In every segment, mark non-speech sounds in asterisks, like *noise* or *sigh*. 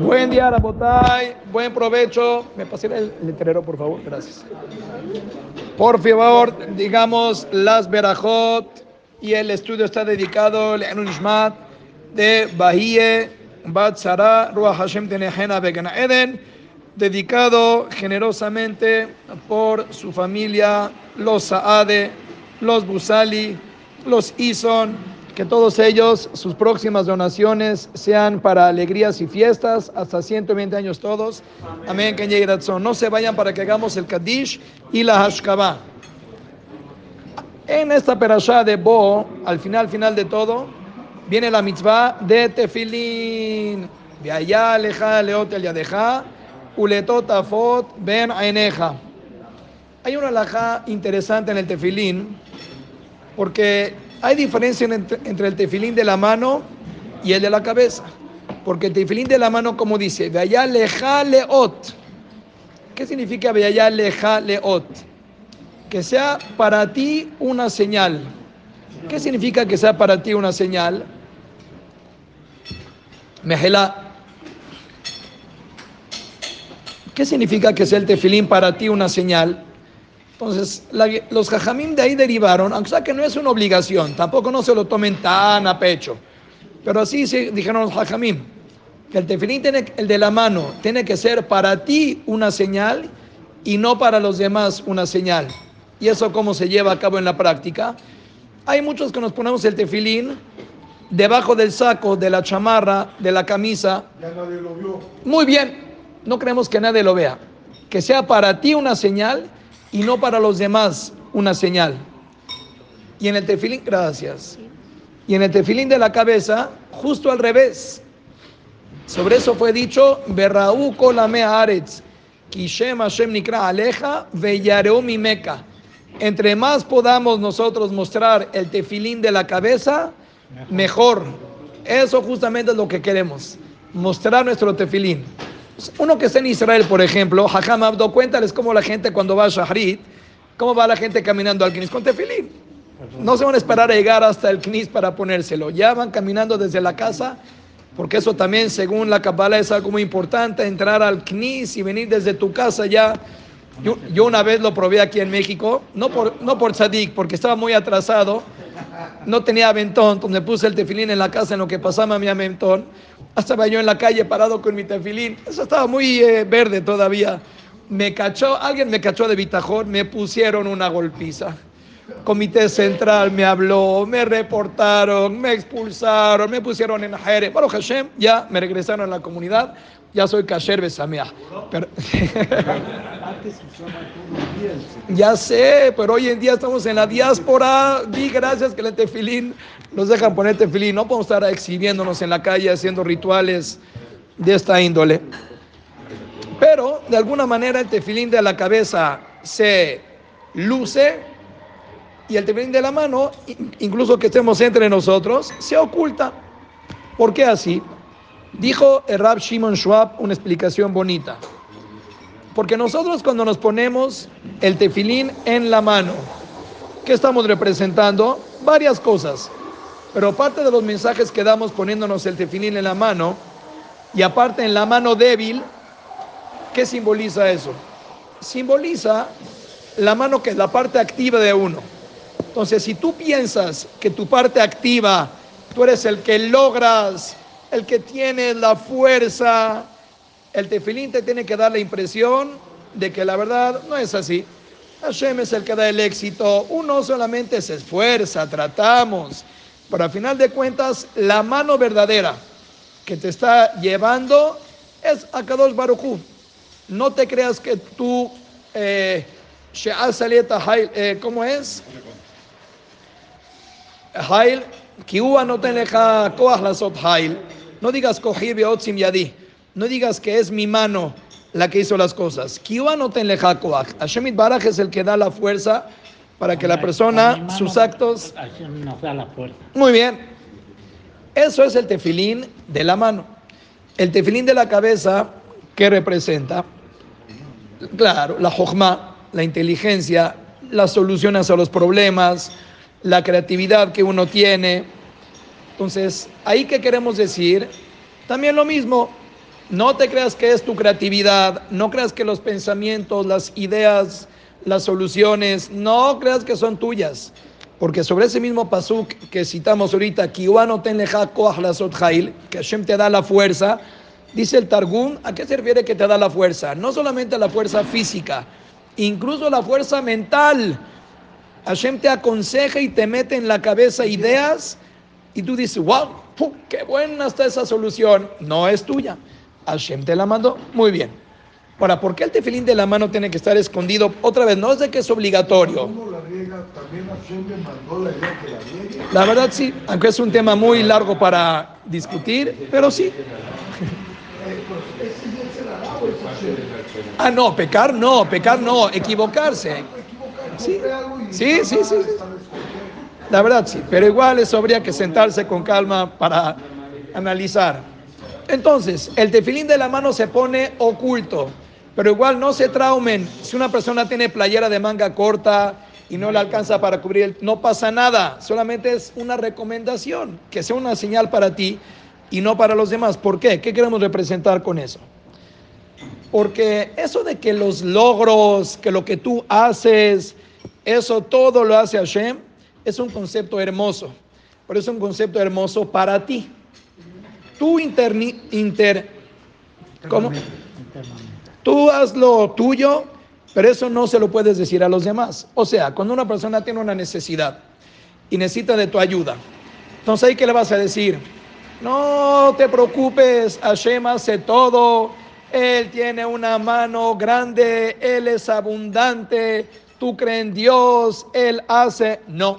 Buen día, Rabotay. Buen provecho. Me pasé el letrero, por favor. Gracias. Por favor, digamos las Berajot y el estudio está dedicado al Ishmat de Bahie Bat Sara Ruach Hashem Tenehena Begana Eden, dedicado generosamente por su familia, los Saade, los Busali, los Ison, que todos ellos, sus próximas donaciones sean para alegrías y fiestas, hasta 120 años todos. Amén, que No se vayan para que hagamos el Kaddish y la Hashkabah. En esta perashá de Bo, al final, final de todo, viene la mitzvah de Tefilin. De allá aleja leot el yadeja, uletot afot ben aineja. Hay una alajá interesante en el Tefilín, porque hay diferencia entre, el tefilín de la mano y el de la cabeza. Porque el tefilín de la mano, como dice, allá leja leot. ¿Qué significa leja leot? Que sea para ti una señal. ¿Qué significa que sea para ti una señal? Mejela. ¿Qué significa que sea el tefilín para ti una señal? Entonces, los jajamim de ahí derivaron, aunque sea que no es una obligación, tampoco no se lo tomen tan a pecho, pero así se dijeron los jajamim, que el tefilín, tiene, el de la mano, tiene que ser para ti una señal y no para los demás una señal. ¿Y eso cómo se lleva a cabo en la práctica? Hay muchos que nos ponemos el tefilín debajo del saco, de la chamarra, de la camisa. Ya nadie lo vio. Muy bien, no creemos que nadie lo vea. Que sea para ti una señal y no para los demás una señal. Y en el tefilín, gracias. Y en el tefilín de la cabeza, justo al revés. Sobre eso fue dicho, Berraú aretz, kishem Hashem nikra aleja, mi meca. Entre más podamos nosotros mostrar el tefilín de la cabeza, mejor. Eso justamente es lo que queremos, mostrar nuestro tefilín. Uno que está en Israel, por ejemplo, Hajam Abdo, cuéntales cómo la gente cuando va a Shahrit, cómo va la gente caminando al Knis con tefilín. No se van a esperar a llegar hasta el Knis para ponérselo. Ya van caminando desde la casa, porque eso también, según la Kabbalah, es algo muy importante, entrar al Knis y venir desde tu casa ya. Yo, una vez lo probé aquí en México, no por, no por Sadik, porque estaba muy atrasado, no tenía aventón, entonces me puse el tefilín en la casa en lo que pasaba mi aventón estaba yo en la calle parado con mi tefilín. Eso estaba muy eh, verde todavía. Me cachó, alguien me cachó de bitajón, me pusieron una golpiza. Comité Central me habló, me reportaron, me expulsaron, me pusieron en Jere. Bueno, Hashem, ya me regresaron a la comunidad, ya soy Kasher Besamea. Pero... *laughs* ya sé, pero hoy en día estamos en la diáspora. Di gracias que el tefilín nos dejan poner tefilín. No podemos estar exhibiéndonos en la calle haciendo rituales de esta índole. Pero de alguna manera el tefilín de la cabeza se luce y el tefilín de la mano, incluso que estemos entre nosotros, se oculta. ¿Por qué así? Dijo el Rab Shimon Schwab una explicación bonita. Porque nosotros cuando nos ponemos el tefilín en la mano, ¿qué estamos representando? Varias cosas. Pero aparte de los mensajes que damos poniéndonos el tefilín en la mano, y aparte en la mano débil, ¿qué simboliza eso? Simboliza la mano que es la parte activa de uno. Entonces, si tú piensas que tu parte activa, tú eres el que logras, el que tiene la fuerza, el tefilín te tiene que dar la impresión de que la verdad no es así. Hashem es el que da el éxito. Uno solamente se esfuerza, tratamos, pero al final de cuentas, la mano verdadera que te está llevando es Akadosh Baruchu. No te creas que tú, eh, eh, ¿cómo es? Hail, no te deja Hail. No digas Kohir Beotzim Yadi. No digas que es mi mano la que hizo las cosas. Kiwa no te Hashem Baraj es el que da la fuerza para que la persona, sus actos... Muy bien. Eso es el tefilín de la mano. El tefilín de la cabeza, ¿qué representa? Claro, la jojma, la inteligencia, las soluciones a los problemas, la creatividad que uno tiene. Entonces, ahí que queremos decir También lo mismo, no te creas que es tu creatividad, no creas que los pensamientos, las ideas, las soluciones, no creas que son tuyas. Porque sobre ese mismo pasuk que citamos ahorita, que Hashem te da la fuerza, dice el Targum, ¿a qué se refiere que te da la fuerza? No solamente la fuerza física, incluso la fuerza mental. Hashem te aconseja y te mete en la cabeza ideas y tú dices, wow, qué buena está esa solución. No es tuya. Hashem te la mandó. Muy bien. Ahora, ¿por qué el tefilín de la mano tiene que estar escondido? Otra vez, no es de que es obligatorio. La verdad sí, aunque es un tema muy largo para discutir, pero sí. Ah, no, pecar no, pecar no, equivocarse. Sí, sí, sí, sí. La verdad sí, pero igual eso habría que sentarse con calma para analizar. Entonces, el tefilín de la mano se pone oculto. Pero igual no se traumen. Si una persona tiene playera de manga corta y no le alcanza para cubrir, no pasa nada. Solamente es una recomendación, que sea una señal para ti y no para los demás. ¿Por qué? ¿Qué queremos representar con eso? Porque eso de que los logros, que lo que tú haces, eso todo lo hace Hashem, es un concepto hermoso. Pero es un concepto hermoso para ti. Tú inter, inter ¿cómo? Tú haz lo tuyo, pero eso no se lo puedes decir a los demás. O sea, cuando una persona tiene una necesidad y necesita de tu ayuda, entonces ahí qué le vas a decir? No te preocupes, Hashem hace todo, Él tiene una mano grande, Él es abundante, tú crees en Dios, Él hace. No.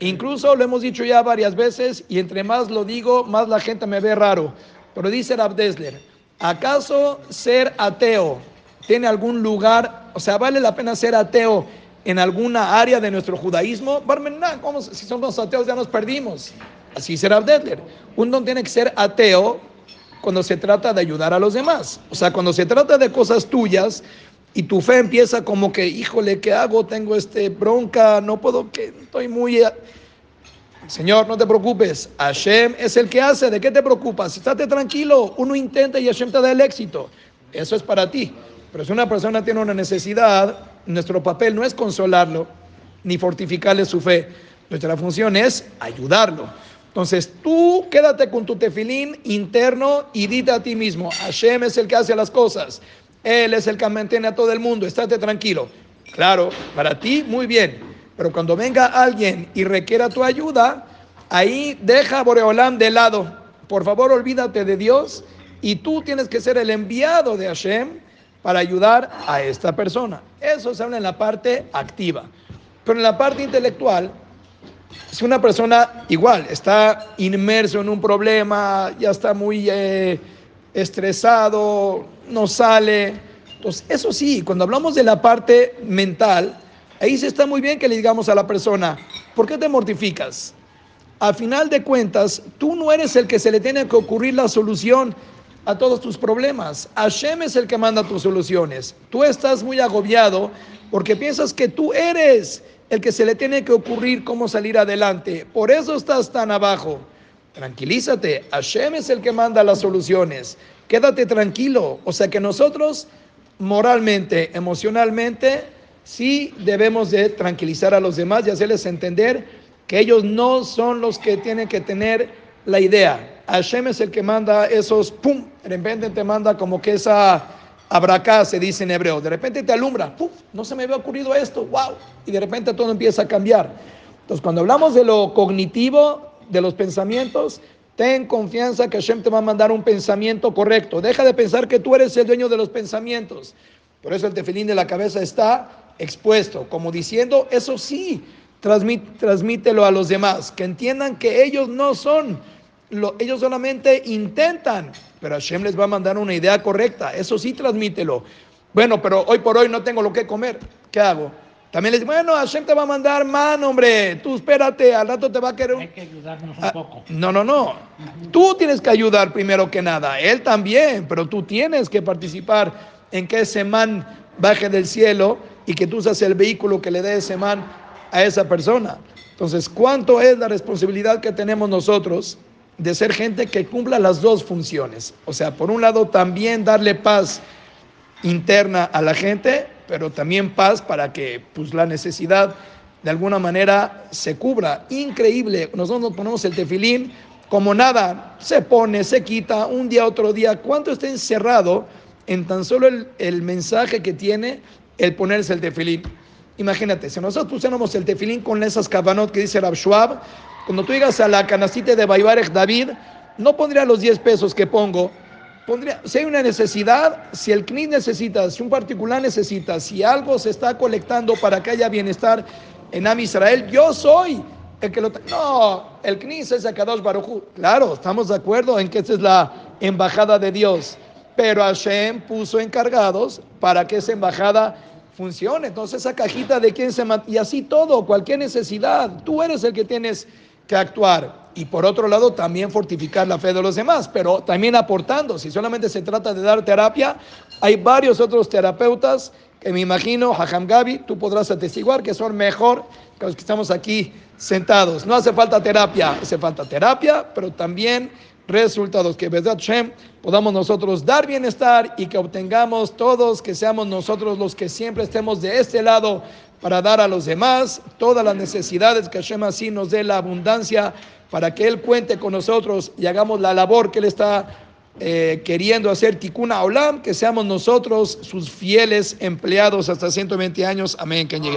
Incluso lo hemos dicho ya varias veces y entre más lo digo, más la gente me ve raro. Pero dice Rabdesler, ¿Acaso ser ateo tiene algún lugar, o sea, vale la pena ser ateo en alguna área de nuestro judaísmo? Barmená, ¿cómo si somos ateos ya nos perdimos? Así será Abdedler. Uno tiene que ser ateo cuando se trata de ayudar a los demás. O sea, cuando se trata de cosas tuyas y tu fe empieza como que, híjole, ¿qué hago? Tengo este bronca, no puedo, que estoy muy Señor, no te preocupes, Hashem es el que hace, ¿de qué te preocupas? Estate tranquilo, uno intenta y Hashem te da el éxito. Eso es para ti. Pero si una persona tiene una necesidad, nuestro papel no es consolarlo ni fortificarle su fe. Nuestra función es ayudarlo. Entonces tú quédate con tu tefilín interno y dite a ti mismo, Hashem es el que hace las cosas. Él es el que mantiene a todo el mundo, estate tranquilo. Claro, para ti muy bien. Pero cuando venga alguien y requiera tu ayuda, ahí deja a Boreolam de lado. Por favor, olvídate de Dios y tú tienes que ser el enviado de Hashem para ayudar a esta persona. Eso se habla en la parte activa. Pero en la parte intelectual, si una persona igual está inmerso en un problema, ya está muy eh, estresado, no sale. Entonces, eso sí, cuando hablamos de la parte mental, Ahí se está muy bien que le digamos a la persona, ¿por qué te mortificas? A final de cuentas, tú no eres el que se le tiene que ocurrir la solución a todos tus problemas. Hashem es el que manda tus soluciones. Tú estás muy agobiado porque piensas que tú eres el que se le tiene que ocurrir cómo salir adelante. Por eso estás tan abajo. Tranquilízate. Hashem es el que manda las soluciones. Quédate tranquilo. O sea que nosotros moralmente, emocionalmente, sí debemos de tranquilizar a los demás y hacerles entender que ellos no son los que tienen que tener la idea. Hashem es el que manda esos, pum, de repente te manda como que esa abracá, se dice en hebreo, de repente te alumbra, pum, no se me había ocurrido esto, wow, y de repente todo empieza a cambiar. Entonces, cuando hablamos de lo cognitivo, de los pensamientos, ten confianza que Hashem te va a mandar un pensamiento correcto. Deja de pensar que tú eres el dueño de los pensamientos. Por eso el tefilín de la cabeza está expuesto, como diciendo, eso sí, transmítelo a los demás, que entiendan que ellos no son, lo, ellos solamente intentan, pero Hashem les va a mandar una idea correcta, eso sí, transmítelo. Bueno, pero hoy por hoy no tengo lo que comer, ¿qué hago? También les digo, bueno, Hashem te va a mandar man, hombre, tú espérate, al rato te va a querer... Hay que ayudarnos un ah, poco. No, no, no, tú tienes que ayudar primero que nada, él también, pero tú tienes que participar en que ese man baje del cielo y que tú seas el vehículo que le dé ese man a esa persona. Entonces, ¿cuánto es la responsabilidad que tenemos nosotros de ser gente que cumpla las dos funciones. O sea, por un lado también darle paz interna a la gente, pero también paz para que pues, la necesidad de alguna manera se cubra. Increíble, nosotros nos ponemos el tefilín como nada, se pone, se quita, un día, otro día. ¿Cuánto está encerrado en tan solo el, el mensaje que tiene el ponerse el tefilín? Imagínate, si nosotros pusiéramos el tefilín con esas cabanot que dice Rab Schwab, cuando tú llegas a la canastita de Baibarech David, no pondría los 10 pesos que pongo, si hay una necesidad, si el CNI necesita, si un particular necesita, si algo se está colectando para que haya bienestar en Am Israel, yo soy el que lo... No, el CNI es Akadosh Baruchu. Claro, estamos de acuerdo en que esa es la embajada de Dios, pero Hashem puso encargados para que esa embajada funcione. Entonces esa cajita de quién se... Y así todo, cualquier necesidad, tú eres el que tienes que actuar. Y por otro lado, también fortificar la fe de los demás, pero también aportando. Si solamente se trata de dar terapia, hay varios otros terapeutas que me imagino, Hajam Gabi, tú podrás atestiguar que son mejor que los que estamos aquí sentados. No hace falta terapia, hace falta terapia, pero también resultados, que verdad Shem podamos nosotros dar bienestar y que obtengamos todos, que seamos nosotros los que siempre estemos de este lado para dar a los demás todas las necesidades, que Hashem así nos dé la abundancia para que Él cuente con nosotros y hagamos la labor que Él está eh, queriendo hacer Tikuna Olam, que seamos nosotros sus fieles empleados hasta 120 años. Amén. Que